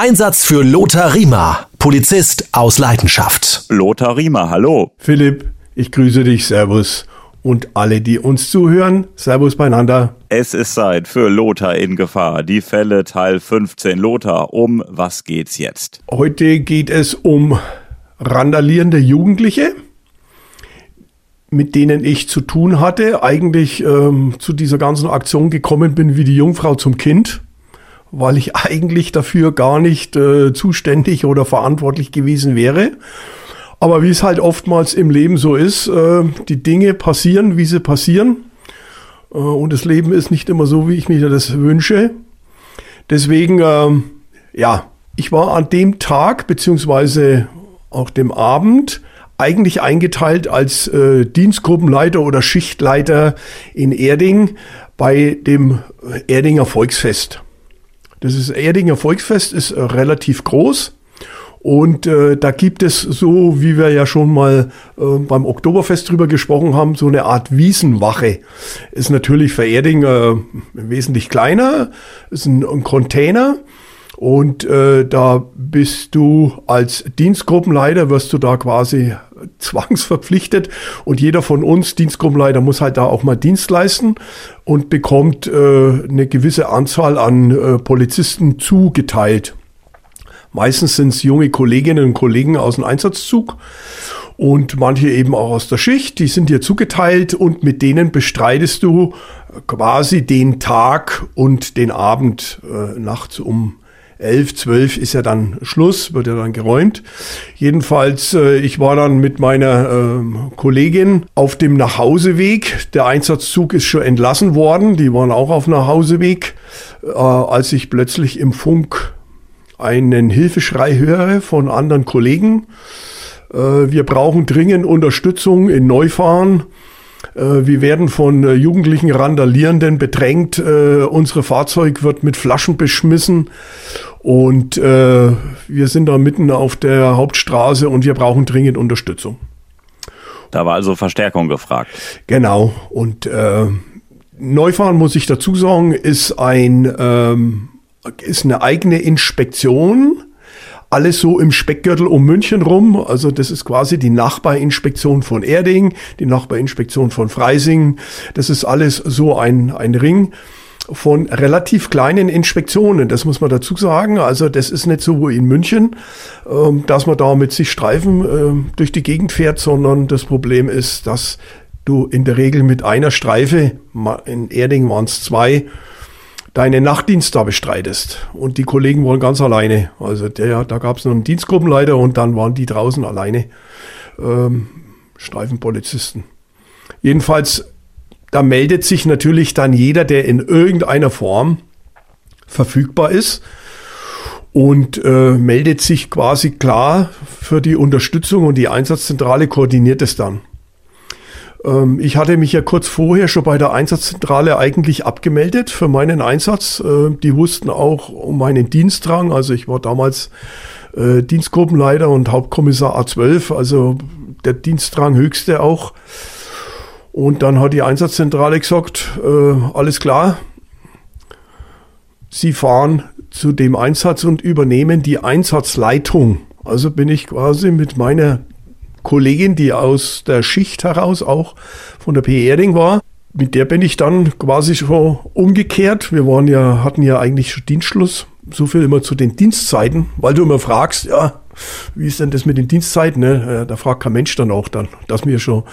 Einsatz für Lothar Riemer, Polizist aus Leidenschaft. Lothar Riemer, hallo. Philipp, ich grüße dich, Servus. Und alle, die uns zuhören, Servus beieinander. Es ist Zeit für Lothar in Gefahr. Die Fälle Teil 15. Lothar, um was geht's jetzt? Heute geht es um randalierende Jugendliche, mit denen ich zu tun hatte. Eigentlich ähm, zu dieser ganzen Aktion gekommen bin wie die Jungfrau zum Kind, weil ich eigentlich dafür gar nicht äh, zuständig oder verantwortlich gewesen wäre. Aber wie es halt oftmals im Leben so ist, äh, die Dinge passieren, wie sie passieren. Äh, und das Leben ist nicht immer so, wie ich mir das wünsche. Deswegen, ähm, ja, ich war an dem Tag, beziehungsweise auch dem Abend, eigentlich eingeteilt als äh, Dienstgruppenleiter oder Schichtleiter in Erding bei dem Erdinger Volksfest. Das ist Erdinger Volksfest ist äh, relativ groß und äh, da gibt es so, wie wir ja schon mal äh, beim Oktoberfest drüber gesprochen haben, so eine Art Wiesenwache. Ist natürlich für Erding äh, wesentlich kleiner, ist ein, ein Container. Und äh, da bist du als Dienstgruppenleiter, wirst du da quasi zwangsverpflichtet. Und jeder von uns, Dienstgruppenleiter, muss halt da auch mal Dienst leisten und bekommt äh, eine gewisse Anzahl an äh, Polizisten zugeteilt. Meistens sind es junge Kolleginnen und Kollegen aus dem Einsatzzug und manche eben auch aus der Schicht. Die sind dir zugeteilt und mit denen bestreitest du quasi den Tag und den Abend äh, nachts um elf, zwölf ist ja dann Schluss, wird ja dann geräumt. Jedenfalls, äh, ich war dann mit meiner äh, Kollegin auf dem Nachhauseweg. Der Einsatzzug ist schon entlassen worden. Die waren auch auf Nachhauseweg, äh, als ich plötzlich im Funk einen Hilfeschrei höre von anderen Kollegen. Äh, wir brauchen dringend Unterstützung in Neufahren. Äh, wir werden von äh, jugendlichen Randalierenden bedrängt. Unsere Fahrzeug wird mit Flaschen beschmissen. Und wir sind da mitten auf der Hauptstraße und wir brauchen dringend Unterstützung. Da war also Verstärkung gefragt. Genau. Und äh, Neufahren, muss ich dazu sagen, ist ein ähm, ist eine eigene Inspektion. Alles so im Speckgürtel um München rum. Also das ist quasi die Nachbarinspektion von Erding, die Nachbarinspektion von Freising. Das ist alles so ein, ein Ring von relativ kleinen Inspektionen, das muss man dazu sagen. Also das ist nicht so wie in München, ähm, dass man da mit sich Streifen ähm, durch die Gegend fährt, sondern das Problem ist, dass du in der Regel mit einer Streife, in Erding waren es zwei, deinen Nachtdienst da bestreitest. Und die Kollegen waren ganz alleine. Also der, da gab es noch einen Dienstgruppenleiter und dann waren die draußen alleine ähm, Streifenpolizisten. Jedenfalls, da meldet sich natürlich dann jeder, der in irgendeiner Form verfügbar ist und äh, meldet sich quasi klar für die Unterstützung und die Einsatzzentrale koordiniert es dann. Ähm, ich hatte mich ja kurz vorher schon bei der Einsatzzentrale eigentlich abgemeldet für meinen Einsatz. Äh, die wussten auch um meinen Dienstrang. Also ich war damals äh, Dienstgruppenleiter und Hauptkommissar A12, also der Dienstrang höchste auch. Und dann hat die Einsatzzentrale gesagt, äh, alles klar, Sie fahren zu dem Einsatz und übernehmen die Einsatzleitung. Also bin ich quasi mit meiner Kollegin, die aus der Schicht heraus auch von der P. Erding war. Mit der bin ich dann quasi schon umgekehrt. Wir waren ja, hatten ja eigentlich schon Dienstschluss. So viel immer zu den Dienstzeiten, weil du immer fragst, ja, wie ist denn das mit den Dienstzeiten? Ne? Da fragt kein Mensch dann auch dann, dass wir schon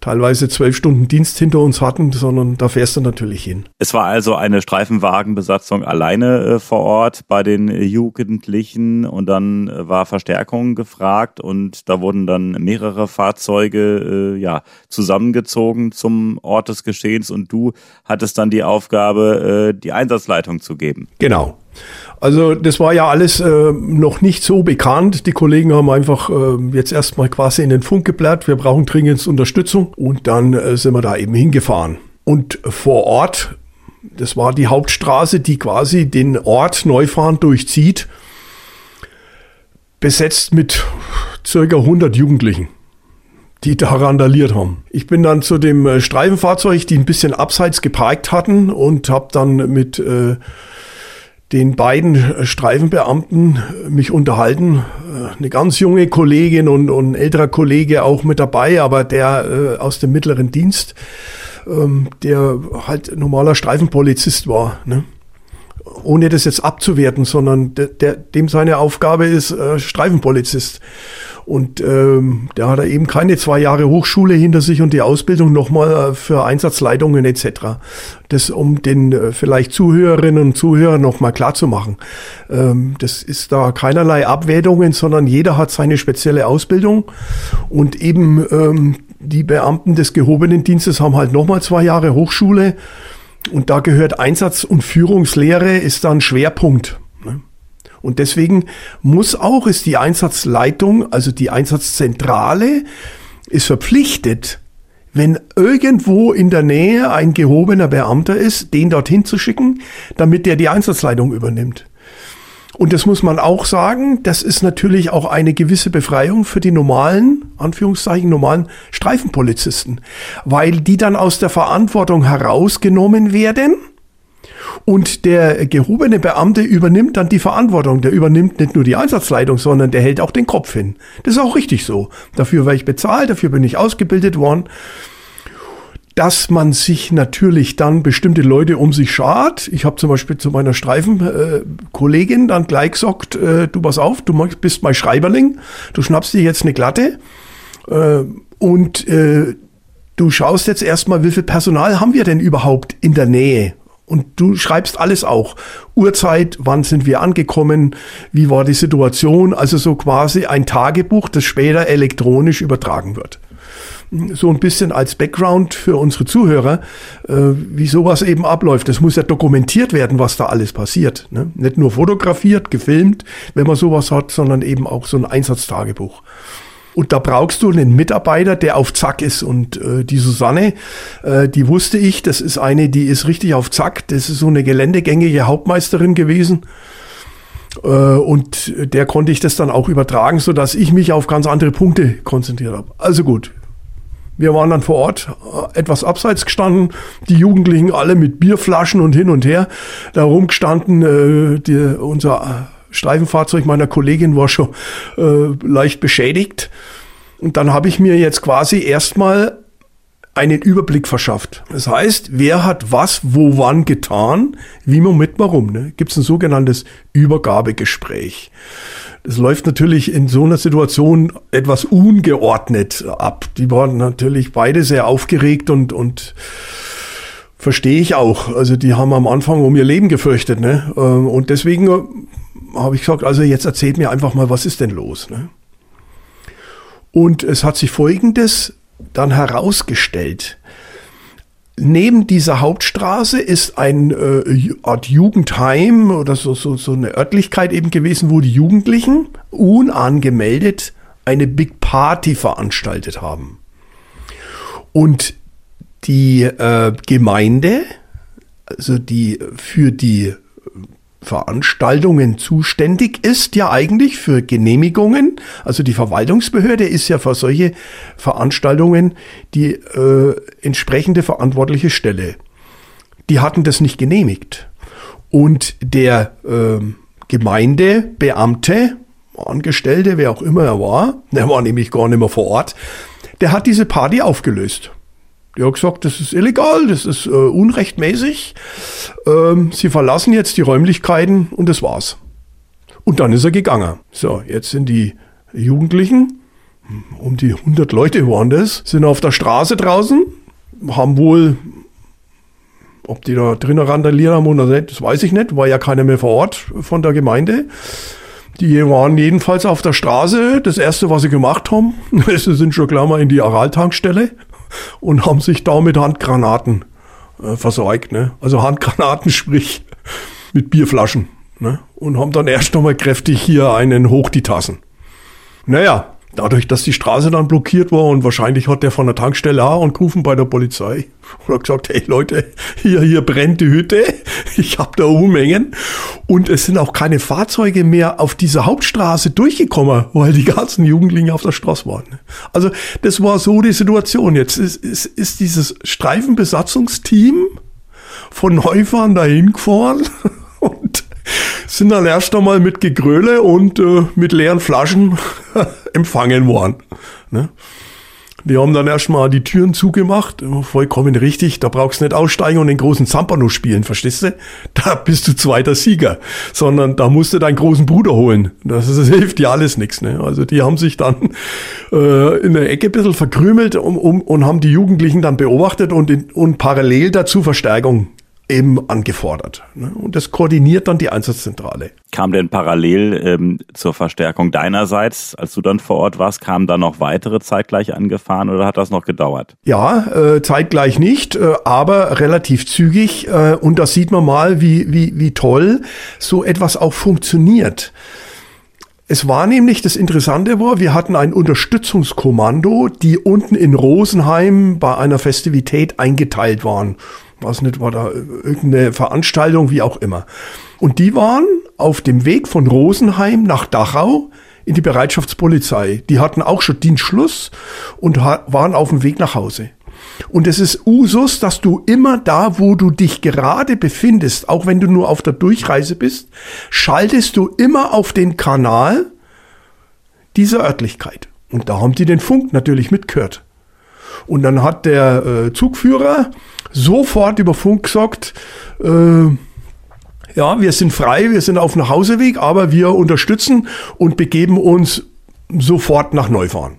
teilweise zwölf Stunden Dienst hinter uns hatten, sondern da fährst du natürlich hin. Es war also eine Streifenwagenbesatzung alleine äh, vor Ort bei den Jugendlichen und dann äh, war Verstärkung gefragt und da wurden dann mehrere Fahrzeuge äh, ja, zusammengezogen zum Ort des Geschehens und du hattest dann die Aufgabe, äh, die Einsatzleitung zu geben. Genau. Also das war ja alles äh, noch nicht so bekannt. Die Kollegen haben einfach äh, jetzt erstmal quasi in den Funk geblärt, wir brauchen dringend Unterstützung und dann äh, sind wir da eben hingefahren. Und vor Ort, das war die Hauptstraße, die quasi den Ort Neufahren durchzieht, besetzt mit circa 100 Jugendlichen die da randaliert haben. Ich bin dann zu dem äh, Streifenfahrzeug, die ein bisschen abseits geparkt hatten und habe dann mit äh, den beiden Streifenbeamten mich unterhalten. Eine ganz junge Kollegin und, und ein älterer Kollege auch mit dabei, aber der äh, aus dem mittleren Dienst, ähm, der halt normaler Streifenpolizist war. Ne? ohne das jetzt abzuwerten, sondern der, der, dem seine Aufgabe ist äh, Streifenpolizist. Und ähm, der hat eben keine zwei Jahre Hochschule hinter sich und die Ausbildung nochmal äh, für Einsatzleitungen etc. Das, um den äh, vielleicht Zuhörerinnen und Zuhörern nochmal klarzumachen. Ähm, das ist da keinerlei Abwertungen, sondern jeder hat seine spezielle Ausbildung und eben ähm, die Beamten des gehobenen Dienstes haben halt nochmal zwei Jahre Hochschule und da gehört Einsatz- und Führungslehre ist dann Schwerpunkt. Und deswegen muss auch, ist die Einsatzleitung, also die Einsatzzentrale, ist verpflichtet, wenn irgendwo in der Nähe ein gehobener Beamter ist, den dorthin zu schicken, damit der die Einsatzleitung übernimmt. Und das muss man auch sagen, das ist natürlich auch eine gewisse Befreiung für die normalen, Anführungszeichen, normalen Streifenpolizisten, weil die dann aus der Verantwortung herausgenommen werden und der gehobene Beamte übernimmt dann die Verantwortung. Der übernimmt nicht nur die Einsatzleitung, sondern der hält auch den Kopf hin. Das ist auch richtig so. Dafür war ich bezahlt, dafür bin ich ausgebildet worden dass man sich natürlich dann bestimmte Leute um sich schart. Ich habe zum Beispiel zu meiner Streifenkollegin dann gleich gesagt, äh, du pass auf, du bist mein Schreiberling, du schnappst dir jetzt eine Glatte äh, und äh, du schaust jetzt erstmal, wie viel Personal haben wir denn überhaupt in der Nähe? Und du schreibst alles auch. Uhrzeit, wann sind wir angekommen, wie war die Situation, also so quasi ein Tagebuch, das später elektronisch übertragen wird so ein bisschen als Background für unsere Zuhörer, äh, wie sowas eben abläuft. Das muss ja dokumentiert werden, was da alles passiert. Ne? Nicht nur fotografiert, gefilmt, wenn man sowas hat, sondern eben auch so ein Einsatztagebuch. Und da brauchst du einen Mitarbeiter, der auf Zack ist. Und äh, die Susanne, äh, die wusste ich, das ist eine, die ist richtig auf Zack. Das ist so eine geländegängige Hauptmeisterin gewesen. Äh, und der konnte ich das dann auch übertragen, so dass ich mich auf ganz andere Punkte konzentriert habe. Also gut, wir waren dann vor Ort äh, etwas abseits gestanden, die Jugendlichen alle mit Bierflaschen und hin und her da rumgestanden. Äh, die, unser Streifenfahrzeug meiner Kollegin war schon äh, leicht beschädigt. Und dann habe ich mir jetzt quasi erstmal einen Überblick verschafft. Das heißt, wer hat was, wo, wann getan, wie man mit warum. Ne? Gibt es ein sogenanntes Übergabegespräch. Das läuft natürlich in so einer Situation etwas ungeordnet ab. Die waren natürlich beide sehr aufgeregt und, und verstehe ich auch. Also die haben am Anfang um ihr Leben gefürchtet. Ne? Ähm, und deswegen äh, habe ich gesagt, also jetzt erzählt mir einfach mal, was ist denn los? Ne? Und es hat sich Folgendes dann herausgestellt. Neben dieser Hauptstraße ist ein äh, Art Jugendheim oder so, so, so eine Örtlichkeit eben gewesen, wo die Jugendlichen unangemeldet eine Big Party veranstaltet haben. Und die äh, Gemeinde, also die für die Veranstaltungen zuständig ist, ja eigentlich für Genehmigungen. Also die Verwaltungsbehörde ist ja für solche Veranstaltungen die äh, entsprechende verantwortliche Stelle. Die hatten das nicht genehmigt. Und der äh, Gemeindebeamte, Angestellte, wer auch immer er war, der war nämlich gar nicht mehr vor Ort, der hat diese Party aufgelöst. Der hat gesagt, das ist illegal, das ist äh, unrechtmäßig. Ähm, Sie verlassen jetzt die Räumlichkeiten und das war's. Und dann ist er gegangen. So, jetzt sind die Jugendlichen, um die 100 Leute waren das, sind auf der Straße draußen, haben wohl, ob die da drinnen randaliert haben oder nicht, das weiß ich nicht, war ja keiner mehr vor Ort von der Gemeinde. Die waren jedenfalls auf der Straße. Das erste, was sie gemacht haben, sie sind schon klar mal in die Araltankstelle und haben sich da mit Handgranaten äh, versorgt. Ne? Also Handgranaten, sprich mit Bierflaschen. Ne? Und haben dann erst nochmal kräftig hier einen hoch die Tassen. Naja, dadurch, dass die Straße dann blockiert war und wahrscheinlich hat der von der Tankstelle auch angerufen bei der Polizei und hat gesagt, hey Leute, hier, hier brennt die Hütte, ich habe da Unmengen und es sind auch keine Fahrzeuge mehr auf dieser Hauptstraße durchgekommen, weil die ganzen Jugendlichen auf der Straße waren. Also das war so die Situation. Jetzt ist, ist, ist dieses Streifenbesatzungsteam von Neufahren dahin gefahren sind dann erst einmal mit Gegröle und äh, mit leeren Flaschen empfangen worden. Ne? Die haben dann erstmal die Türen zugemacht, vollkommen richtig. Da brauchst du nicht aussteigen und den großen Zampano spielen, verstehst du? Da bist du zweiter Sieger. Sondern da musst du deinen großen Bruder holen. Das, das hilft dir alles nichts. Ne? Also die haben sich dann äh, in der Ecke ein bisschen verkrümelt um, um, und haben die Jugendlichen dann beobachtet und, in, und parallel dazu Verstärkung eben angefordert. Ne? Und das koordiniert dann die Einsatzzentrale. Kam denn parallel ähm, zur Verstärkung deinerseits, als du dann vor Ort warst, kamen da noch weitere zeitgleich angefahren oder hat das noch gedauert? Ja, äh, zeitgleich nicht, äh, aber relativ zügig. Äh, und da sieht man mal, wie, wie, wie toll so etwas auch funktioniert. Es war nämlich, das Interessante war, wir hatten ein Unterstützungskommando, die unten in Rosenheim bei einer Festivität eingeteilt waren was nicht, war da irgendeine Veranstaltung, wie auch immer. Und die waren auf dem Weg von Rosenheim nach Dachau in die Bereitschaftspolizei. Die hatten auch schon Dienstschluss und waren auf dem Weg nach Hause. Und es ist Usus, dass du immer da, wo du dich gerade befindest, auch wenn du nur auf der Durchreise bist, schaltest du immer auf den Kanal dieser Örtlichkeit. Und da haben die den Funk natürlich mitgehört. Und dann hat der äh, Zugführer sofort über Funk gesagt, äh, ja, wir sind frei, wir sind auf Nachhauseweg, aber wir unterstützen und begeben uns sofort nach Neufahren.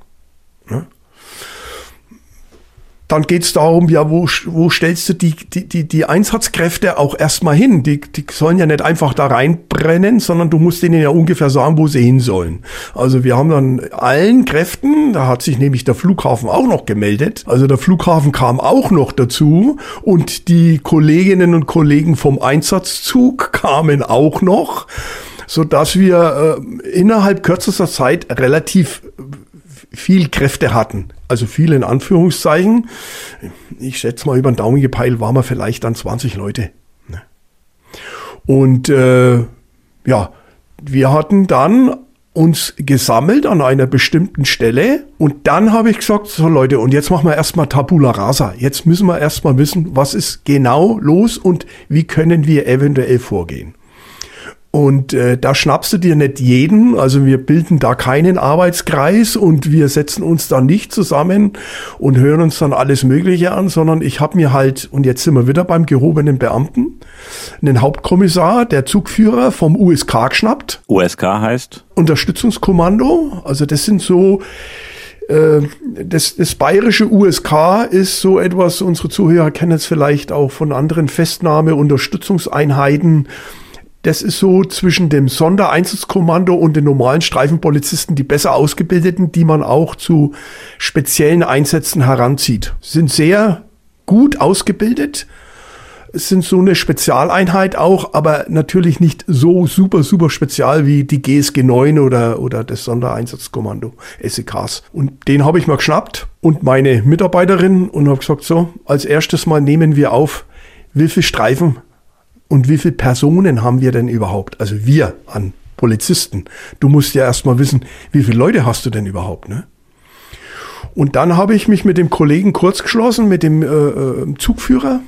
Ja? Dann geht es darum, ja, wo, wo stellst du die, die, die, die Einsatzkräfte auch erstmal hin? Die, die sollen ja nicht einfach da reinbrennen, sondern du musst denen ja ungefähr sagen, wo sie hin sollen. Also wir haben dann allen Kräften, da hat sich nämlich der Flughafen auch noch gemeldet, also der Flughafen kam auch noch dazu und die Kolleginnen und Kollegen vom Einsatzzug kamen auch noch, so dass wir äh, innerhalb kürzester Zeit relativ viel Kräfte hatten. Also viel in Anführungszeichen. Ich schätze mal, über den Daumen gepeilt waren wir vielleicht dann 20 Leute. Ne? Und äh, ja, wir hatten dann uns gesammelt an einer bestimmten Stelle und dann habe ich gesagt, so Leute, und jetzt machen wir erstmal Tabula Rasa. Jetzt müssen wir erstmal wissen, was ist genau los und wie können wir eventuell vorgehen. Und äh, da schnappst du dir nicht jeden, also wir bilden da keinen Arbeitskreis und wir setzen uns da nicht zusammen und hören uns dann alles Mögliche an, sondern ich habe mir halt, und jetzt sind wir wieder beim gehobenen Beamten, einen Hauptkommissar, der Zugführer vom USK geschnappt. USK heißt? Unterstützungskommando, also das sind so äh, das, das bayerische USK ist so etwas, unsere Zuhörer kennen es vielleicht auch von anderen Festnahme-Unterstützungseinheiten. Das ist so zwischen dem Sondereinsatzkommando und den normalen Streifenpolizisten die besser ausgebildeten, die man auch zu speziellen Einsätzen heranzieht. Sind sehr gut ausgebildet, sind so eine Spezialeinheit auch, aber natürlich nicht so super, super spezial wie die GSG 9 oder, oder das Sondereinsatzkommando SEKs. Und den habe ich mal geschnappt und meine Mitarbeiterin und habe gesagt, so, als erstes mal nehmen wir auf, wie viele Streifen und wie viele Personen haben wir denn überhaupt? Also wir an Polizisten. Du musst ja erstmal wissen, wie viele Leute hast du denn überhaupt, ne? Und dann habe ich mich mit dem Kollegen kurz geschlossen, mit dem äh, äh Zugführer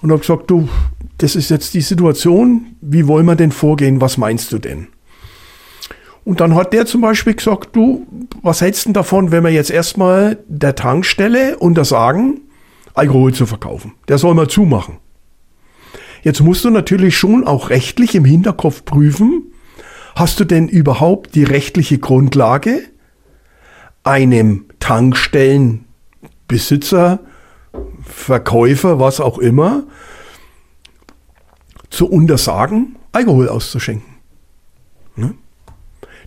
und habe gesagt, du, das ist jetzt die Situation, wie wollen wir denn vorgehen, was meinst du denn? Und dann hat der zum Beispiel gesagt, du, was hältst du davon, wenn wir jetzt erstmal der Tankstelle untersagen, Alkohol zu verkaufen? Der soll mal zumachen. Jetzt musst du natürlich schon auch rechtlich im Hinterkopf prüfen, hast du denn überhaupt die rechtliche Grundlage, einem Tankstellenbesitzer, Verkäufer, was auch immer, zu untersagen, Alkohol auszuschenken? Ne?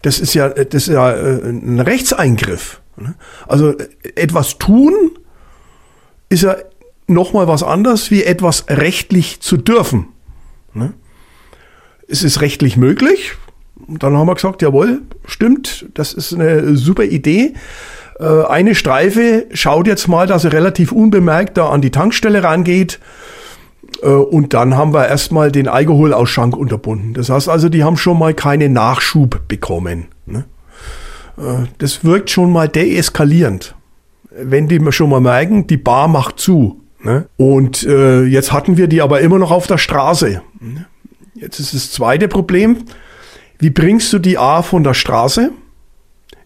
Das ist ja, das ist ja äh, ein Rechtseingriff. Ne? Also äh, etwas tun ist ja nochmal was anderes, wie etwas rechtlich zu dürfen. Ne? Es ist rechtlich möglich. Und dann haben wir gesagt, jawohl, stimmt, das ist eine super Idee. Äh, eine Streife schaut jetzt mal, dass er relativ unbemerkt da an die Tankstelle rangeht. Äh, und dann haben wir erstmal den Alkoholausschank unterbunden. Das heißt also, die haben schon mal keinen Nachschub bekommen. Ne? Äh, das wirkt schon mal deeskalierend. Wenn die schon mal merken, die Bar macht zu. Ne? Und äh, jetzt hatten wir die aber immer noch auf der Straße. Jetzt ist das zweite Problem, wie bringst du die A von der Straße?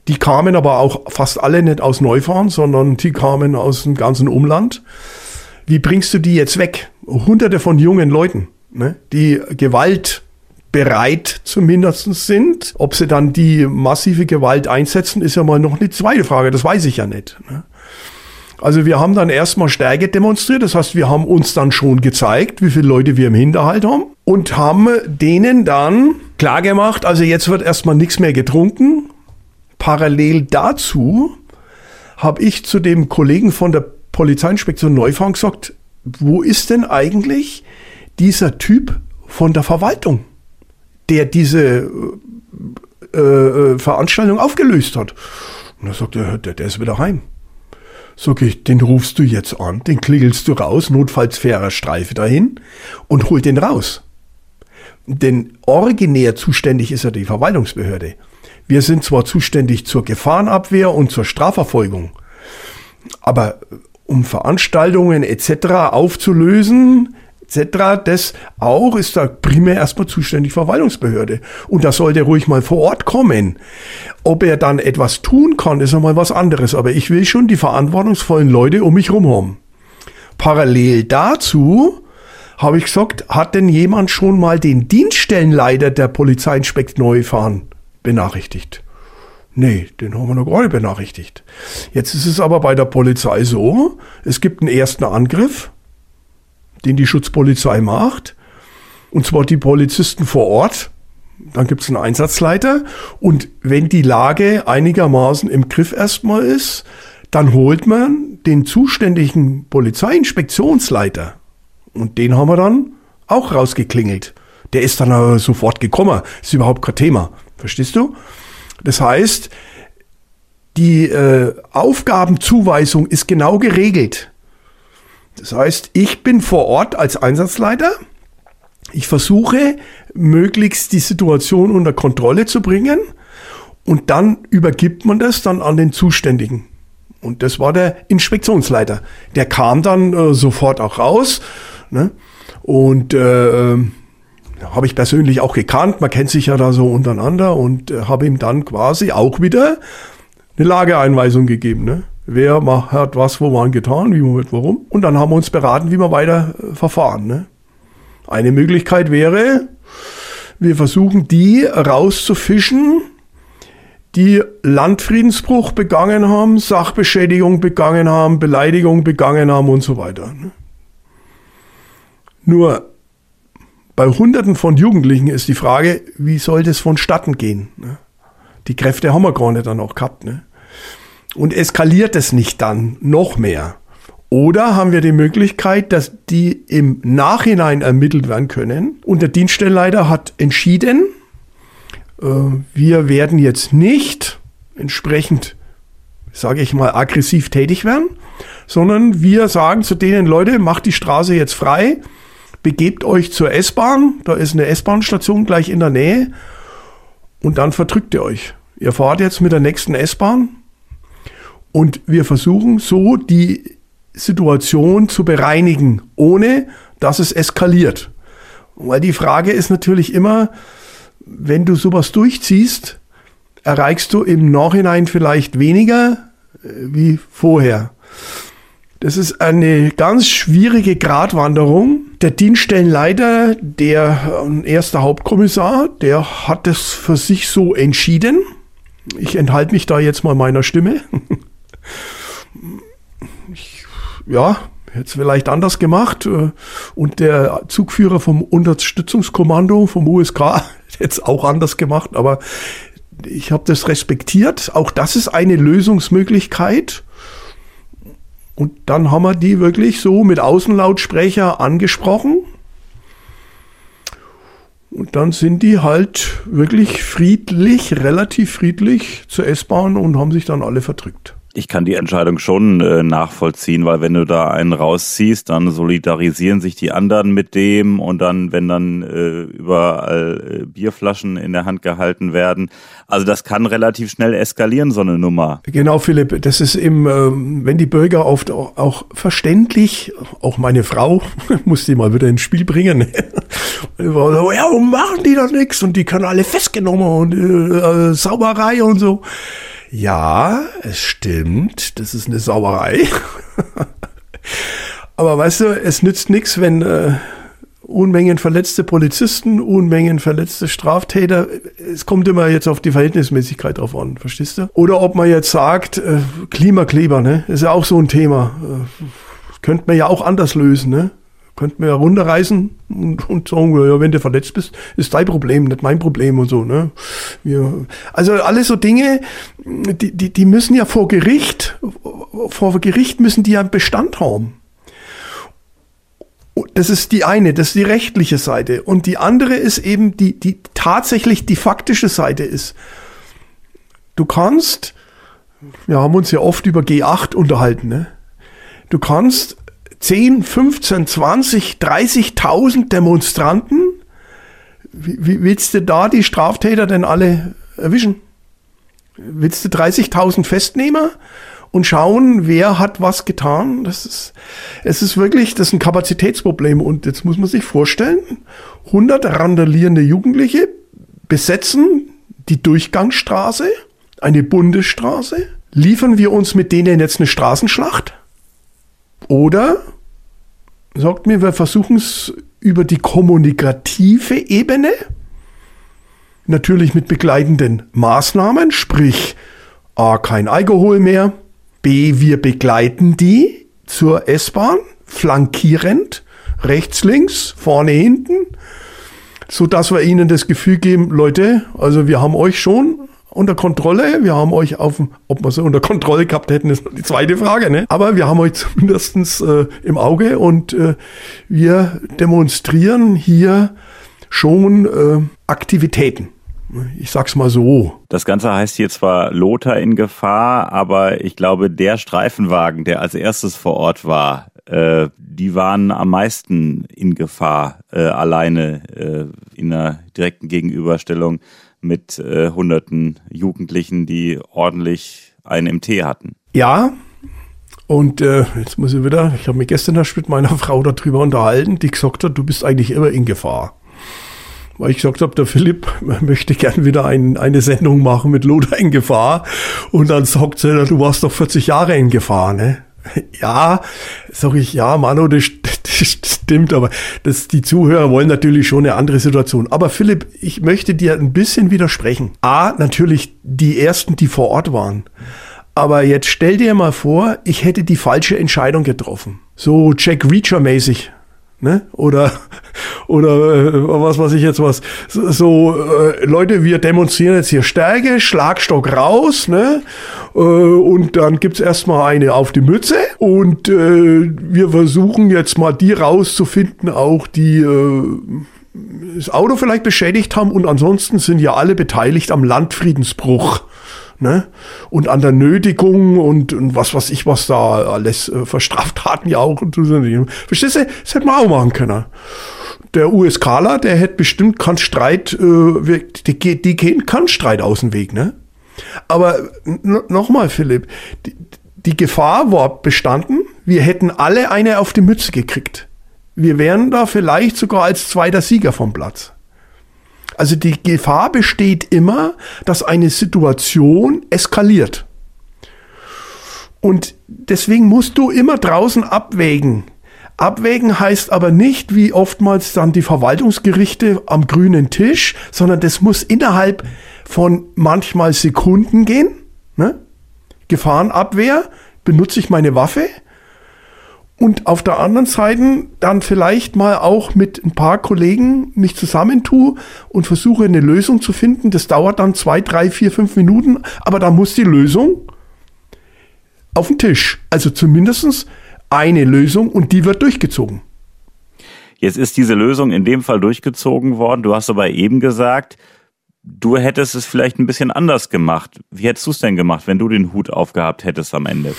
Die kamen aber auch fast alle nicht aus Neufahren, sondern die kamen aus dem ganzen Umland. Wie bringst du die jetzt weg? Hunderte von jungen Leuten, ne, die gewaltbereit zumindest sind. Ob sie dann die massive Gewalt einsetzen, ist ja mal noch eine zweite Frage. Das weiß ich ja nicht. Ne. Also wir haben dann erstmal Stärke demonstriert. Das heißt, wir haben uns dann schon gezeigt, wie viele Leute wir im Hinterhalt haben und haben denen dann klargemacht, also jetzt wird erstmal nichts mehr getrunken, Parallel dazu habe ich zu dem Kollegen von der Polizeiinspektion Neufahren gesagt, wo ist denn eigentlich dieser Typ von der Verwaltung, der diese äh, äh, Veranstaltung aufgelöst hat? Und er sagt er, der, der ist wieder heim. Sag ich, den rufst du jetzt an, den klingelst du raus, notfalls fairer Streife dahin und hol den raus. Denn originär zuständig ist ja die Verwaltungsbehörde. Wir sind zwar zuständig zur Gefahrenabwehr und zur Strafverfolgung, aber um Veranstaltungen etc. aufzulösen, etc., das auch ist da primär erstmal zuständig Verwaltungsbehörde. Und da sollte ruhig mal vor Ort kommen. Ob er dann etwas tun kann, ist einmal was anderes. Aber ich will schon die verantwortungsvollen Leute um mich rum haben. Parallel dazu habe ich gesagt, hat denn jemand schon mal den Dienststellenleiter der Polizeiinspekt Neufahren benachrichtigt. Nee, den haben wir noch gar nicht benachrichtigt. Jetzt ist es aber bei der Polizei so, es gibt einen ersten Angriff, den die Schutzpolizei macht, und zwar die Polizisten vor Ort. Dann gibt es einen Einsatzleiter und wenn die Lage einigermaßen im Griff erstmal ist, dann holt man den zuständigen Polizeiinspektionsleiter und den haben wir dann auch rausgeklingelt. Der ist dann aber sofort gekommen, ist überhaupt kein Thema. Verstehst du? Das heißt, die äh, Aufgabenzuweisung ist genau geregelt. Das heißt, ich bin vor Ort als Einsatzleiter. Ich versuche, möglichst die Situation unter Kontrolle zu bringen. Und dann übergibt man das dann an den Zuständigen. Und das war der Inspektionsleiter. Der kam dann äh, sofort auch raus. Ne? Und äh, habe ich persönlich auch gekannt, man kennt sich ja da so untereinander und äh, habe ihm dann quasi auch wieder eine Lageeinweisung gegeben. Ne? Wer hat was, wo man getan, wie man mit, warum. Und dann haben wir uns beraten, wie wir weiter äh, verfahren. Ne? Eine Möglichkeit wäre, wir versuchen die rauszufischen, die Landfriedensbruch begangen haben, Sachbeschädigung begangen haben, Beleidigung begangen haben und so weiter. Ne? Nur bei Hunderten von Jugendlichen ist die Frage, wie soll das vonstatten gehen? Ne? Die Kräfte haben wir gar nicht dann auch gehabt. Ne? Und eskaliert es nicht dann noch mehr? Oder haben wir die Möglichkeit, dass die im Nachhinein ermittelt werden können? Und der Dienststellenleiter hat entschieden, äh, wir werden jetzt nicht entsprechend, sage ich mal, aggressiv tätig werden, sondern wir sagen zu denen, Leute, macht die Straße jetzt frei, begebt euch zur S-Bahn, da ist eine S-Bahn-Station gleich in der Nähe und dann verdrückt ihr euch. Ihr fahrt jetzt mit der nächsten S-Bahn und wir versuchen so die Situation zu bereinigen, ohne dass es eskaliert. Weil die Frage ist natürlich immer, wenn du sowas durchziehst, erreichst du im Nachhinein vielleicht weniger äh, wie vorher. Das ist eine ganz schwierige Gratwanderung. Der Dienststellenleiter, der äh, erste Hauptkommissar, der hat es für sich so entschieden. Ich enthalte mich da jetzt mal meiner Stimme. Ich, ja, hätte es vielleicht anders gemacht. Äh, und der Zugführer vom Unterstützungskommando vom USK hätte es auch anders gemacht. Aber ich habe das respektiert. Auch das ist eine Lösungsmöglichkeit. Und dann haben wir die wirklich so mit Außenlautsprecher angesprochen. Und dann sind die halt wirklich friedlich, relativ friedlich zur S-Bahn und haben sich dann alle verdrückt. Ich kann die Entscheidung schon äh, nachvollziehen, weil wenn du da einen rausziehst, dann solidarisieren sich die anderen mit dem und dann, wenn dann äh, überall äh, Bierflaschen in der Hand gehalten werden. Also das kann relativ schnell eskalieren, so eine Nummer. Genau, Philipp, das ist eben, äh, wenn die Bürger oft auch, auch verständlich, auch meine Frau, muss die mal wieder ins Spiel bringen, ja, warum machen die da nichts und die können alle festgenommen und äh, Sauberei und so. Ja, es stimmt, das ist eine Sauerei. Aber weißt du, es nützt nichts, wenn äh, Unmengen verletzte Polizisten, Unmengen verletzte Straftäter. Es kommt immer jetzt auf die Verhältnismäßigkeit drauf an, verstehst du? Oder ob man jetzt sagt, äh, Klimakleber, ne? Ist ja auch so ein Thema. Äh, könnte man ja auch anders lösen, ne? Könnten wir ja runterreißen und, und sagen, ja, wenn du verletzt bist, ist dein Problem, nicht mein Problem und so. Ne? Wir, also alles so Dinge, die, die, die müssen ja vor Gericht, vor Gericht müssen die ja einen Bestand haben. Das ist die eine, das ist die rechtliche Seite. Und die andere ist eben die, die tatsächlich die faktische Seite ist. Du kannst, wir haben uns ja oft über G8 unterhalten, ne? Du kannst 10, 15, 20, 30.000 Demonstranten. Wie, willst du da die Straftäter denn alle erwischen? Willst du 30.000 Festnehmer und schauen, wer hat was getan? Das ist, es ist wirklich, das ist ein Kapazitätsproblem. Und jetzt muss man sich vorstellen, 100 randalierende Jugendliche besetzen die Durchgangsstraße, eine Bundesstraße. Liefern wir uns mit denen jetzt eine Straßenschlacht? Oder sagt mir, wir versuchen es über die kommunikative Ebene, natürlich mit begleitenden Maßnahmen, sprich A, kein Alkohol mehr, B, wir begleiten die zur S-Bahn, flankierend, rechts, links, vorne, hinten, so dass wir ihnen das Gefühl geben, Leute, also wir haben euch schon unter Kontrolle. Wir haben euch auf, ob wir sie unter Kontrolle gehabt hätten, ist die zweite Frage. Ne? Aber wir haben euch zumindest äh, im Auge und äh, wir demonstrieren hier schon äh, Aktivitäten. Ich sag's mal so. Das Ganze heißt hier zwar Lothar in Gefahr, aber ich glaube, der Streifenwagen, der als erstes vor Ort war, äh, die waren am meisten in Gefahr, äh, alleine äh, in einer direkten Gegenüberstellung mit äh, hunderten Jugendlichen, die ordentlich einen Tee hatten. Ja, und äh, jetzt muss ich wieder, ich habe mich gestern erst mit meiner Frau darüber unterhalten, die gesagt hat, du bist eigentlich immer in Gefahr. Weil ich gesagt habe, der Philipp möchte gern wieder ein, eine Sendung machen mit Lothar in Gefahr. Und dann sagt sie, du warst doch 40 Jahre in Gefahr, ne? Ja, sag ich, ja, Manu, das stimmt, aber das, die Zuhörer wollen natürlich schon eine andere Situation. Aber Philipp, ich möchte dir ein bisschen widersprechen. A, natürlich die ersten, die vor Ort waren. Aber jetzt stell dir mal vor, ich hätte die falsche Entscheidung getroffen. So Jack Reacher mäßig ne? Oder oder äh, was weiß ich jetzt was. So, äh, Leute, wir demonstrieren jetzt hier Stärke, Schlagstock raus, ne? Äh, und dann gibt's erstmal eine auf die Mütze und äh, wir versuchen jetzt mal die rauszufinden, auch die äh, das Auto vielleicht beschädigt haben und ansonsten sind ja alle beteiligt am Landfriedensbruch ne? Und an der Nötigung und, und was weiß ich, was da alles äh, für Straftaten ja auch. Verstehst du? Das hätte man auch machen können. Der USKler, der hätte bestimmt keinen Streit, äh, die, die gehen keinen Streit aus dem Weg, ne? Aber nochmal, Philipp, die, die Gefahr war bestanden, wir hätten alle eine auf die Mütze gekriegt. Wir wären da vielleicht sogar als zweiter Sieger vom Platz. Also die Gefahr besteht immer, dass eine Situation eskaliert. Und deswegen musst du immer draußen abwägen. Abwägen heißt aber nicht, wie oftmals dann die Verwaltungsgerichte am grünen Tisch, sondern das muss innerhalb von manchmal Sekunden gehen. Ne? Gefahrenabwehr, benutze ich meine Waffe, und auf der anderen Seite dann vielleicht mal auch mit ein paar Kollegen mich zusammentue und versuche eine Lösung zu finden. Das dauert dann zwei, drei, vier, fünf Minuten, aber da muss die Lösung auf den Tisch. Also zumindest eine Lösung und die wird durchgezogen. Jetzt ist diese Lösung in dem Fall durchgezogen worden. Du hast aber eben gesagt, du hättest es vielleicht ein bisschen anders gemacht. Wie hättest du es denn gemacht, wenn du den Hut aufgehabt hättest am Ende?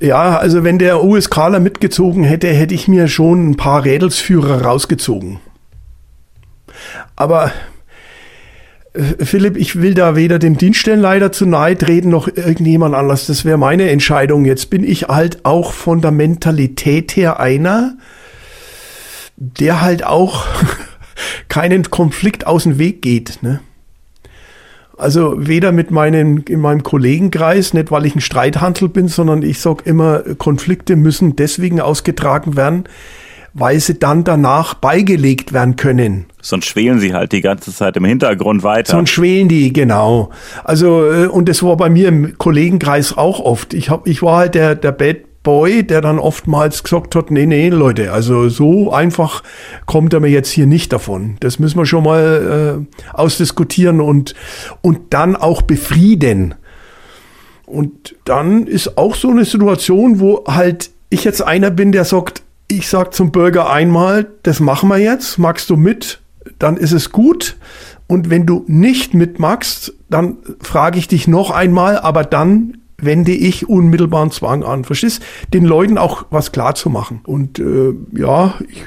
Ja, also wenn der USKler mitgezogen hätte, hätte ich mir schon ein paar Rädelsführer rausgezogen. Aber äh, Philipp, ich will da weder dem Dienststellenleiter zu nahe treten noch irgendjemand anders. Das wäre meine Entscheidung. Jetzt bin ich halt auch von der Mentalität her einer, der halt auch keinen Konflikt aus dem Weg geht. Ne? Also weder mit meinen, in meinem Kollegenkreis, nicht weil ich ein Streithandel bin, sondern ich sage immer, Konflikte müssen deswegen ausgetragen werden, weil sie dann danach beigelegt werden können. Sonst schwelen sie halt die ganze Zeit im Hintergrund weiter. Sonst schwelen die, genau. Also, äh, und das war bei mir im Kollegenkreis auch oft. Ich, hab, ich war halt der, der Bad Boy, der dann oftmals gesagt hat, nee, nee, Leute, also so einfach kommt er mir jetzt hier nicht davon. Das müssen wir schon mal äh, ausdiskutieren und, und dann auch befrieden. Und dann ist auch so eine Situation, wo halt ich jetzt einer bin, der sagt, ich sag zum Bürger einmal, das machen wir jetzt, magst du mit, dann ist es gut. Und wenn du nicht mitmachst, dann frage ich dich noch einmal, aber dann wende ich unmittelbaren Zwang an. Verstehst? Den Leuten auch was klar zu machen. Und äh, ja, ich,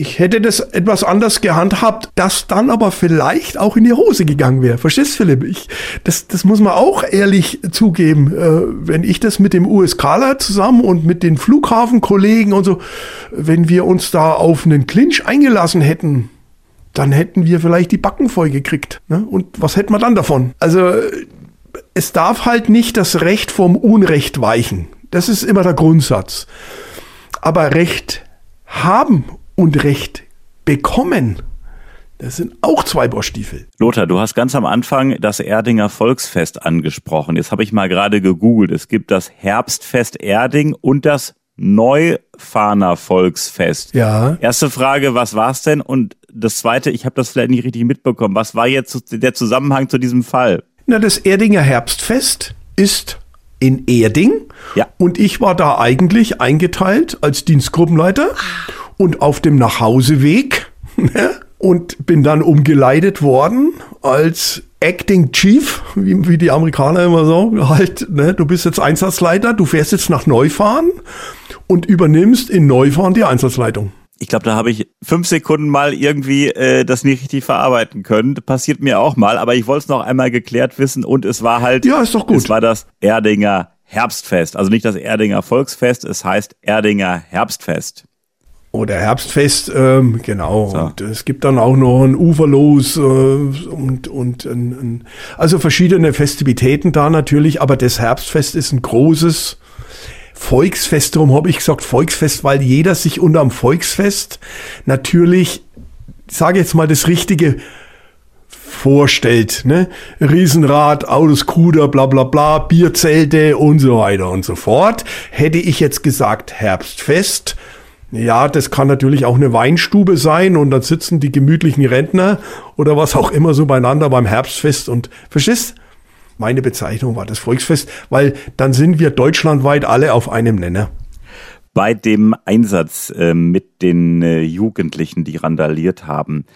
ich hätte das etwas anders gehandhabt, das dann aber vielleicht auch in die Hose gegangen wäre. Verstehst, Philipp? Ich, das, das muss man auch ehrlich zugeben. Äh, wenn ich das mit dem USKler zusammen und mit den Flughafenkollegen und so, wenn wir uns da auf einen Clinch eingelassen hätten, dann hätten wir vielleicht die Backen voll gekriegt. Ne? Und was hätten wir dann davon? Also es darf halt nicht das Recht vom Unrecht weichen. Das ist immer der Grundsatz. Aber Recht haben und Recht bekommen, das sind auch zwei Bohrstiefel. Lothar, du hast ganz am Anfang das Erdinger Volksfest angesprochen. Jetzt habe ich mal gerade gegoogelt. Es gibt das Herbstfest Erding und das Neufahner Volksfest. Ja. Erste Frage, was war es denn? Und das zweite, ich habe das vielleicht nicht richtig mitbekommen. Was war jetzt der Zusammenhang zu diesem Fall? Na, das Erdinger Herbstfest ist in Erding. Ja. Und ich war da eigentlich eingeteilt als Dienstgruppenleiter und auf dem Nachhauseweg ne, und bin dann umgeleitet worden als Acting Chief, wie, wie die Amerikaner immer sagen, halt, ne, du bist jetzt Einsatzleiter, du fährst jetzt nach Neufahren und übernimmst in Neufahren die Einsatzleitung ich glaube, da habe ich fünf Sekunden mal irgendwie äh, das nicht richtig verarbeiten können. Passiert mir auch mal, aber ich wollte es noch einmal geklärt wissen und es war halt, ja, ist doch gut. Es war das Erdinger Herbstfest, also nicht das Erdinger Volksfest, es heißt Erdinger Herbstfest. Oder Herbstfest, ähm, genau. So. Und es gibt dann auch noch ein Uferlos äh, und, und ein, ein, also verschiedene Festivitäten da natürlich, aber das Herbstfest ist ein großes Volksfest, darum habe ich gesagt Volksfest, weil jeder sich unterm Volksfest natürlich, sage jetzt mal das Richtige, vorstellt. Ne? Riesenrad, Autos, Kuder, bla bla bla, Bierzelte und so weiter und so fort. Hätte ich jetzt gesagt Herbstfest, ja, das kann natürlich auch eine Weinstube sein und dann sitzen die gemütlichen Rentner oder was auch immer so beieinander beim Herbstfest und verstehst? Meine Bezeichnung war das Volksfest, weil dann sind wir deutschlandweit alle auf einem Nenner. Bei dem Einsatz äh, mit den äh, Jugendlichen, die randaliert haben,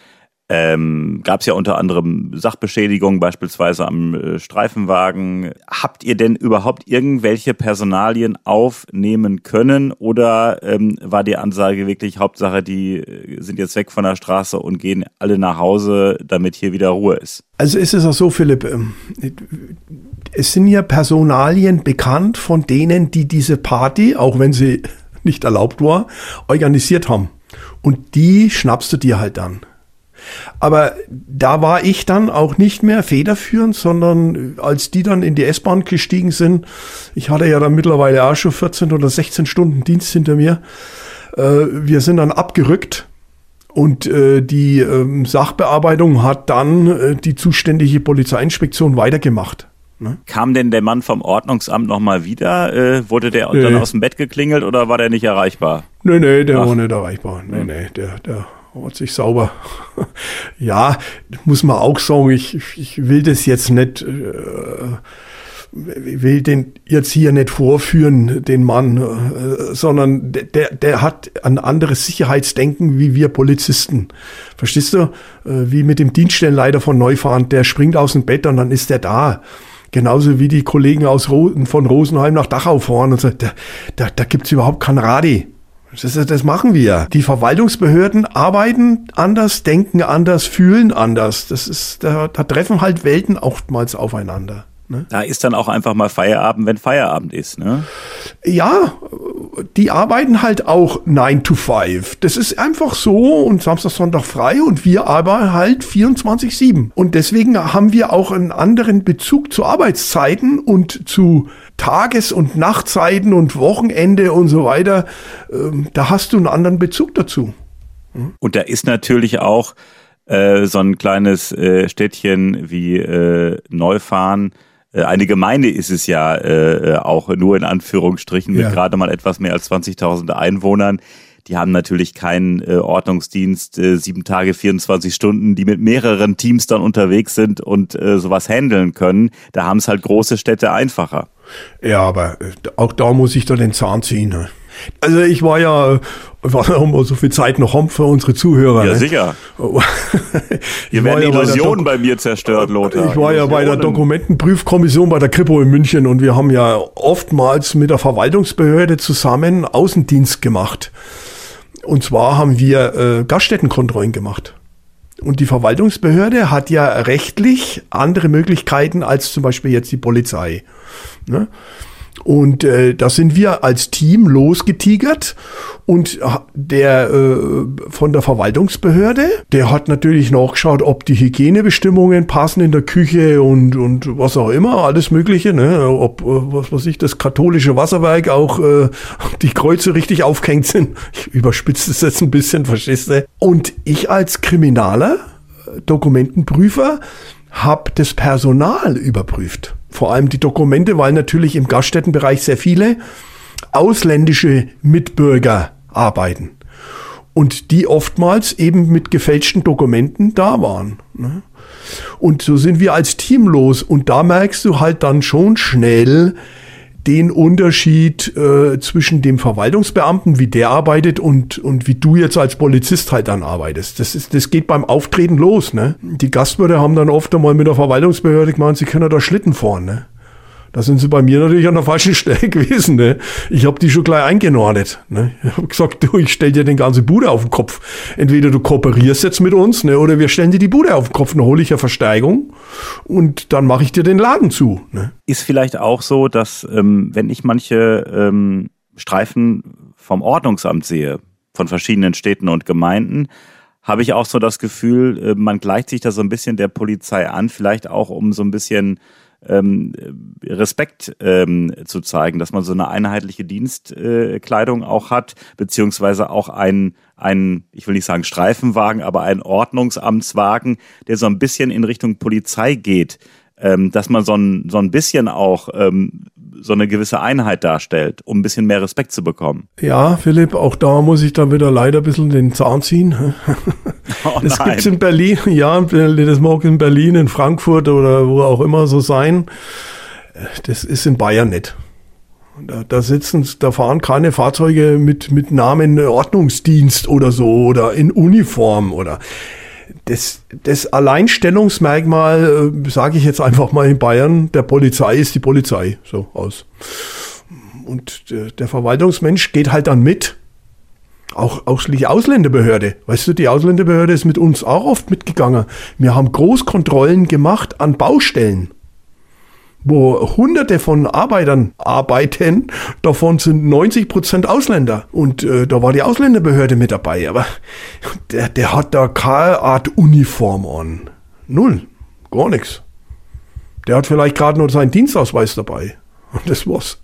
ähm, Gab es ja unter anderem Sachbeschädigungen, beispielsweise am äh, Streifenwagen. Habt ihr denn überhaupt irgendwelche Personalien aufnehmen können oder ähm, war die Ansage wirklich Hauptsache, die äh, sind jetzt weg von der Straße und gehen alle nach Hause, damit hier wieder Ruhe ist? Also ist es auch so, Philipp, ähm, es sind ja Personalien bekannt von denen, die diese Party, auch wenn sie nicht erlaubt war, organisiert haben. Und die schnappst du dir halt dann. Aber da war ich dann auch nicht mehr federführend, sondern als die dann in die S-Bahn gestiegen sind, ich hatte ja dann mittlerweile auch schon 14 oder 16 Stunden Dienst hinter mir, äh, wir sind dann abgerückt. Und äh, die äh, Sachbearbeitung hat dann äh, die zuständige Polizeiinspektion weitergemacht. Ne? Kam denn der Mann vom Ordnungsamt nochmal wieder? Äh, wurde der nee. dann aus dem Bett geklingelt oder war der nicht erreichbar? Nee, nee, der Ach. war nicht erreichbar. Nee, nee, der, der hat sich sauber. ja, muss man auch sagen, ich, ich will das jetzt nicht äh, will den jetzt hier nicht vorführen, den Mann, äh, sondern der, der hat ein anderes Sicherheitsdenken wie wir Polizisten. Verstehst du? Äh, wie mit dem Dienststellenleiter von Neufahren, der springt aus dem Bett und dann ist der da. Genauso wie die Kollegen aus Ro von Rosenheim nach Dachau fahren und so, da, da, da gibt's überhaupt kein Radi. Das, das machen wir. Die Verwaltungsbehörden arbeiten anders, denken anders, fühlen anders. Das ist, da, da treffen halt Welten oftmals aufeinander. Ne? Da ist dann auch einfach mal Feierabend, wenn Feierabend ist, ne? Ja, die arbeiten halt auch 9 to 5. Das ist einfach so und Samstag, Sonntag frei und wir arbeiten halt 24-7. Und deswegen haben wir auch einen anderen Bezug zu Arbeitszeiten und zu Tages- und Nachtzeiten und Wochenende und so weiter. Ähm, da hast du einen anderen Bezug dazu. Hm? Und da ist natürlich auch äh, so ein kleines äh, Städtchen wie äh, Neufahren äh, eine Gemeinde ist es ja äh, auch nur in Anführungsstrichen mit ja. gerade mal etwas mehr als 20.000 Einwohnern. Die haben natürlich keinen äh, Ordnungsdienst, äh, sieben Tage, 24 Stunden, die mit mehreren Teams dann unterwegs sind und äh, sowas handeln können. Da haben es halt große Städte einfacher. Ja, aber äh, auch da muss ich da den Zahn ziehen. Ne? Also ich war ja, was haben wir so viel Zeit noch haben für unsere Zuhörer. Ja, ne? sicher. Hier werden ja Illusionen bei, bei, mir zerstört, Lothar. Ich war ja bei der Dokumentenprüfkommission bei der Kripo in München und wir haben ja oftmals mit der Verwaltungsbehörde zusammen Außendienst gemacht. Und zwar haben wir äh, Gaststättenkontrollen gemacht. Und die Verwaltungsbehörde hat ja rechtlich andere Möglichkeiten als zum Beispiel jetzt die Polizei. Ne? Und äh, da sind wir als Team losgetigert und der äh, von der Verwaltungsbehörde, der hat natürlich nachgeschaut, ob die Hygienebestimmungen passen in der Küche und, und was auch immer, alles Mögliche, ne? ob, äh, was weiß ich, das katholische Wasserwerk auch äh, die Kreuze richtig aufgehängt sind. Ich überspitze das jetzt ein bisschen, verstehst du? Und ich als Kriminaler, Dokumentenprüfer, habe das Personal überprüft vor allem die Dokumente, weil natürlich im Gaststättenbereich sehr viele ausländische Mitbürger arbeiten und die oftmals eben mit gefälschten Dokumenten da waren. Ne? Und so sind wir als Team los und da merkst du halt dann schon schnell, den Unterschied äh, zwischen dem Verwaltungsbeamten, wie der arbeitet und, und wie du jetzt als Polizist halt dann arbeitest. Das, ist, das geht beim Auftreten los. Ne? Die Gastwirte haben dann oft einmal mit der Verwaltungsbehörde gemeint, sie können da Schlitten fahren. Ne? Da sind sie bei mir natürlich an der falschen Stelle gewesen. Ne? Ich habe die schon gleich eingenordet. Ne? Ich habe gesagt, du, ich stell dir den ganzen Bude auf den Kopf. Entweder du kooperierst jetzt mit uns, ne, oder wir stellen dir die Bude auf den Kopf, dann hole ich ja Versteigung und dann mache ich dir den Laden zu. Ne? Ist vielleicht auch so, dass ähm, wenn ich manche ähm, Streifen vom Ordnungsamt sehe, von verschiedenen Städten und Gemeinden, habe ich auch so das Gefühl, äh, man gleicht sich da so ein bisschen der Polizei an, vielleicht auch um so ein bisschen ähm, Respekt ähm, zu zeigen, dass man so eine einheitliche Dienstkleidung äh, auch hat, beziehungsweise auch ein, ein, ich will nicht sagen Streifenwagen, aber ein Ordnungsamtswagen, der so ein bisschen in Richtung Polizei geht, ähm, dass man so ein, so ein bisschen auch ähm, so eine gewisse Einheit darstellt, um ein bisschen mehr Respekt zu bekommen. Ja, Philipp, auch da muss ich dann wieder leider ein bisschen den Zahn ziehen. Oh das nein. gibt's in Berlin, ja, das mag in Berlin, in Frankfurt oder wo auch immer so sein. Das ist in Bayern nicht. Da, da sitzen, da fahren keine Fahrzeuge mit, mit Namen Ordnungsdienst oder so oder in Uniform oder das, das Alleinstellungsmerkmal, äh, sage ich jetzt einfach mal in Bayern, der Polizei ist die Polizei. So aus. Und der, der Verwaltungsmensch geht halt dann mit. Auch, auch die Ausländerbehörde. Weißt du, die Ausländerbehörde ist mit uns auch oft mitgegangen. Wir haben Großkontrollen gemacht an Baustellen wo hunderte von Arbeitern arbeiten, davon sind 90 Prozent Ausländer. Und äh, da war die Ausländerbehörde mit dabei, aber der, der hat da keine Art Uniform an. Null. Gar nichts. Der hat vielleicht gerade nur seinen Dienstausweis dabei. Und das war's.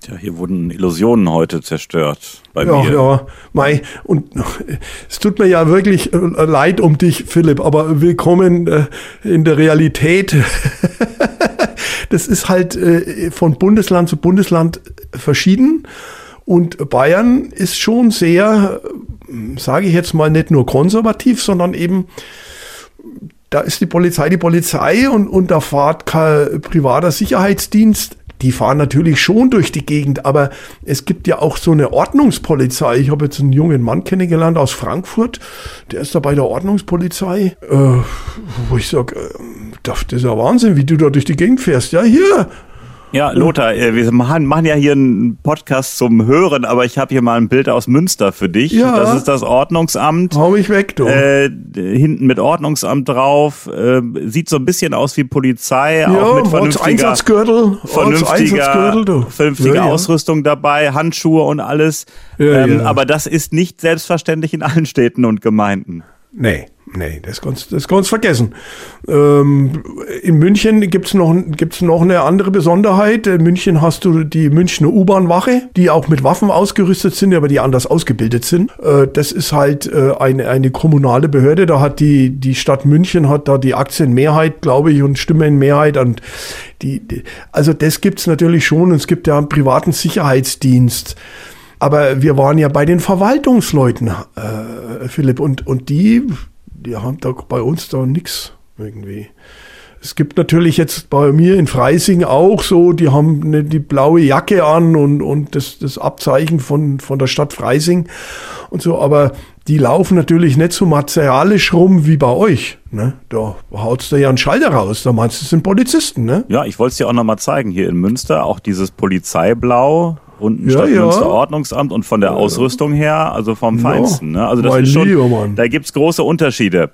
Tja, hier wurden Illusionen heute zerstört bei ja, mir. Ja, Mai. Und es tut mir ja wirklich äh, leid um dich, Philipp, aber willkommen äh, in der Realität. das ist halt äh, von Bundesland zu Bundesland verschieden. Und Bayern ist schon sehr, sage ich jetzt mal, nicht nur konservativ, sondern eben da ist die Polizei die Polizei und, und da fahrt kein privater Sicherheitsdienst. Die fahren natürlich schon durch die Gegend, aber es gibt ja auch so eine Ordnungspolizei. Ich habe jetzt einen jungen Mann kennengelernt aus Frankfurt, der ist da bei der Ordnungspolizei, äh, wo ich sage, äh, das ist ja Wahnsinn, wie du da durch die Gegend fährst. Ja, hier, ja, Lothar, äh, wir machen, machen ja hier einen Podcast zum Hören, aber ich habe hier mal ein Bild aus Münster für dich. Ja. Das ist das Ordnungsamt. Hau mich weg, du. Äh, hinten mit Ordnungsamt drauf. Äh, sieht so ein bisschen aus wie Polizei, ja, auch mit vernünftiger, Einsatzgürtel, vernünftiger, vernünftiger ja, Ausrüstung dabei, Handschuhe und alles. Ähm, aber das ist nicht selbstverständlich in allen Städten und Gemeinden. Nee. Nee, das kannst das kannst vergessen. Ähm, in München gibt's noch, gibt's noch eine andere Besonderheit. In München hast du die Münchner U-Bahn-Wache, die auch mit Waffen ausgerüstet sind, aber die anders ausgebildet sind. Äh, das ist halt äh, eine, eine kommunale Behörde. Da hat die, die Stadt München hat da die Aktienmehrheit, glaube ich, und Stimmenmehrheit. Und die, die, also das gibt's natürlich schon. Und es gibt ja einen privaten Sicherheitsdienst. Aber wir waren ja bei den Verwaltungsleuten, äh, Philipp, und, und die die haben da bei uns da nichts irgendwie. Es gibt natürlich jetzt bei mir in Freising auch so, die haben eine, die blaue Jacke an und, und das, das Abzeichen von, von der Stadt Freising und so, aber die laufen natürlich nicht so martialisch rum wie bei euch. Ne? Da haut's da ja einen Schalter raus, da meinst du, es sind Polizisten, ne? Ja, ich wollte es dir auch nochmal zeigen, hier in Münster, auch dieses Polizeiblau, unten ja, Stadtmünster-Ordnungsamt und von der Ausrüstung her, also vom Feinsten. Ne? Also das ist schon, Lieber, da gibt's große Unterschiede.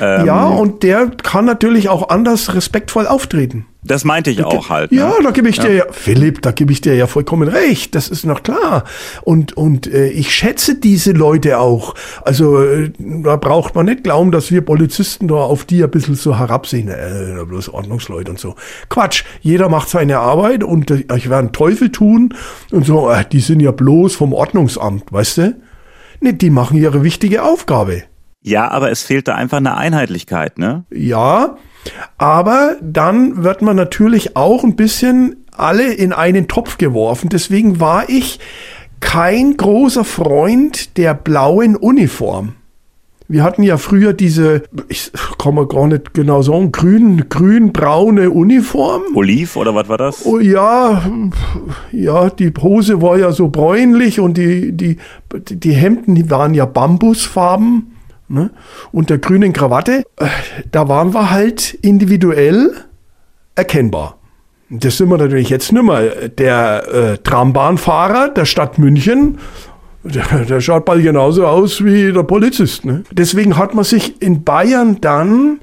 Ähm, ja, und der kann natürlich auch anders respektvoll auftreten. Das meinte ich da, auch halt. Ne? Ja, da gebe ich ja. dir ja, Philipp, da gebe ich dir ja vollkommen recht. Das ist noch klar. Und, und äh, ich schätze diese Leute auch. Also äh, da braucht man nicht glauben, dass wir Polizisten da auf die ein bisschen so herabsehen. Äh, bloß Ordnungsleute und so. Quatsch. Jeder macht seine Arbeit und äh, ich werde einen Teufel tun und so, äh, die sind ja bloß vom Ordnungsamt, weißt du? Nee, die machen ihre wichtige Aufgabe. Ja, aber es fehlt da einfach eine Einheitlichkeit, ne? Ja, aber dann wird man natürlich auch ein bisschen alle in einen Topf geworfen. Deswegen war ich kein großer Freund der blauen Uniform. Wir hatten ja früher diese, ich kann mal gar nicht genau sagen, grün, grün-braune Uniform. Oliv oder was war das? Oh, ja, ja, die Hose war ja so bräunlich und die, die, die Hemden waren ja Bambusfarben ne? und der grünen Krawatte, äh, da waren wir halt individuell erkennbar. Das sind wir natürlich jetzt nicht mehr. Der äh, Trambahnfahrer der Stadt München, der, der schaut bald genauso aus wie der Polizist. Ne? Deswegen hat man sich in Bayern dann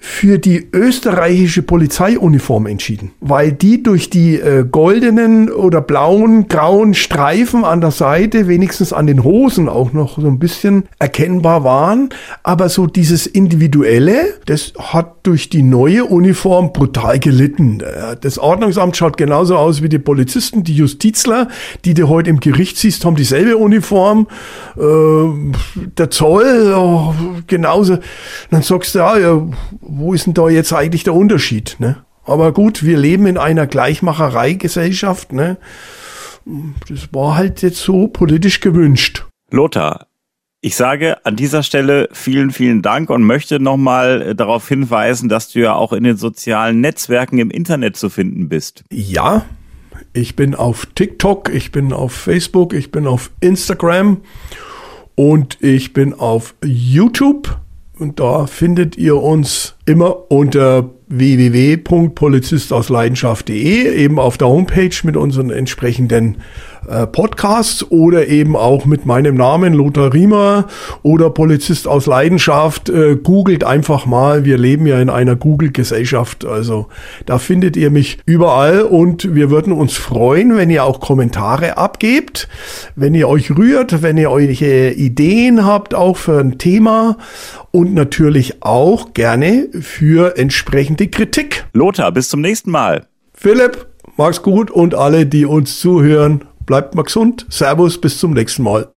für die österreichische Polizeiuniform entschieden, weil die durch die äh, goldenen oder blauen, grauen Streifen an der Seite, wenigstens an den Hosen auch noch so ein bisschen erkennbar waren. Aber so dieses Individuelle, das hat durch die neue Uniform brutal gelitten. Äh, das Ordnungsamt schaut genauso aus wie die Polizisten, die Justizler, die du heute im Gericht siehst, haben dieselbe Uniform. Äh, der Zoll, oh, genauso. Dann sagst du, ja, ja wo ist denn da jetzt eigentlich der Unterschied? Ne? Aber gut, wir leben in einer Gleichmacherei-Gesellschaft. Ne? Das war halt jetzt so politisch gewünscht. Lothar, ich sage an dieser Stelle vielen, vielen Dank und möchte nochmal äh, darauf hinweisen, dass du ja auch in den sozialen Netzwerken im Internet zu finden bist. Ja, ich bin auf TikTok, ich bin auf Facebook, ich bin auf Instagram und ich bin auf YouTube. Und da findet ihr uns immer unter www.polizistausleidenschaft.de, eben auf der Homepage mit unseren entsprechenden äh, Podcasts oder eben auch mit meinem Namen Lothar Riemer oder Polizist aus Leidenschaft. Äh, googelt einfach mal. Wir leben ja in einer Google-Gesellschaft. Also da findet ihr mich überall und wir würden uns freuen, wenn ihr auch Kommentare abgebt, wenn ihr euch rührt, wenn ihr eure Ideen habt, auch für ein Thema und natürlich auch gerne für entsprechende Kritik. Lothar, bis zum nächsten Mal. Philipp, mach's gut und alle, die uns zuhören, Bleibt mal gesund. Servus, bis zum nächsten Mal.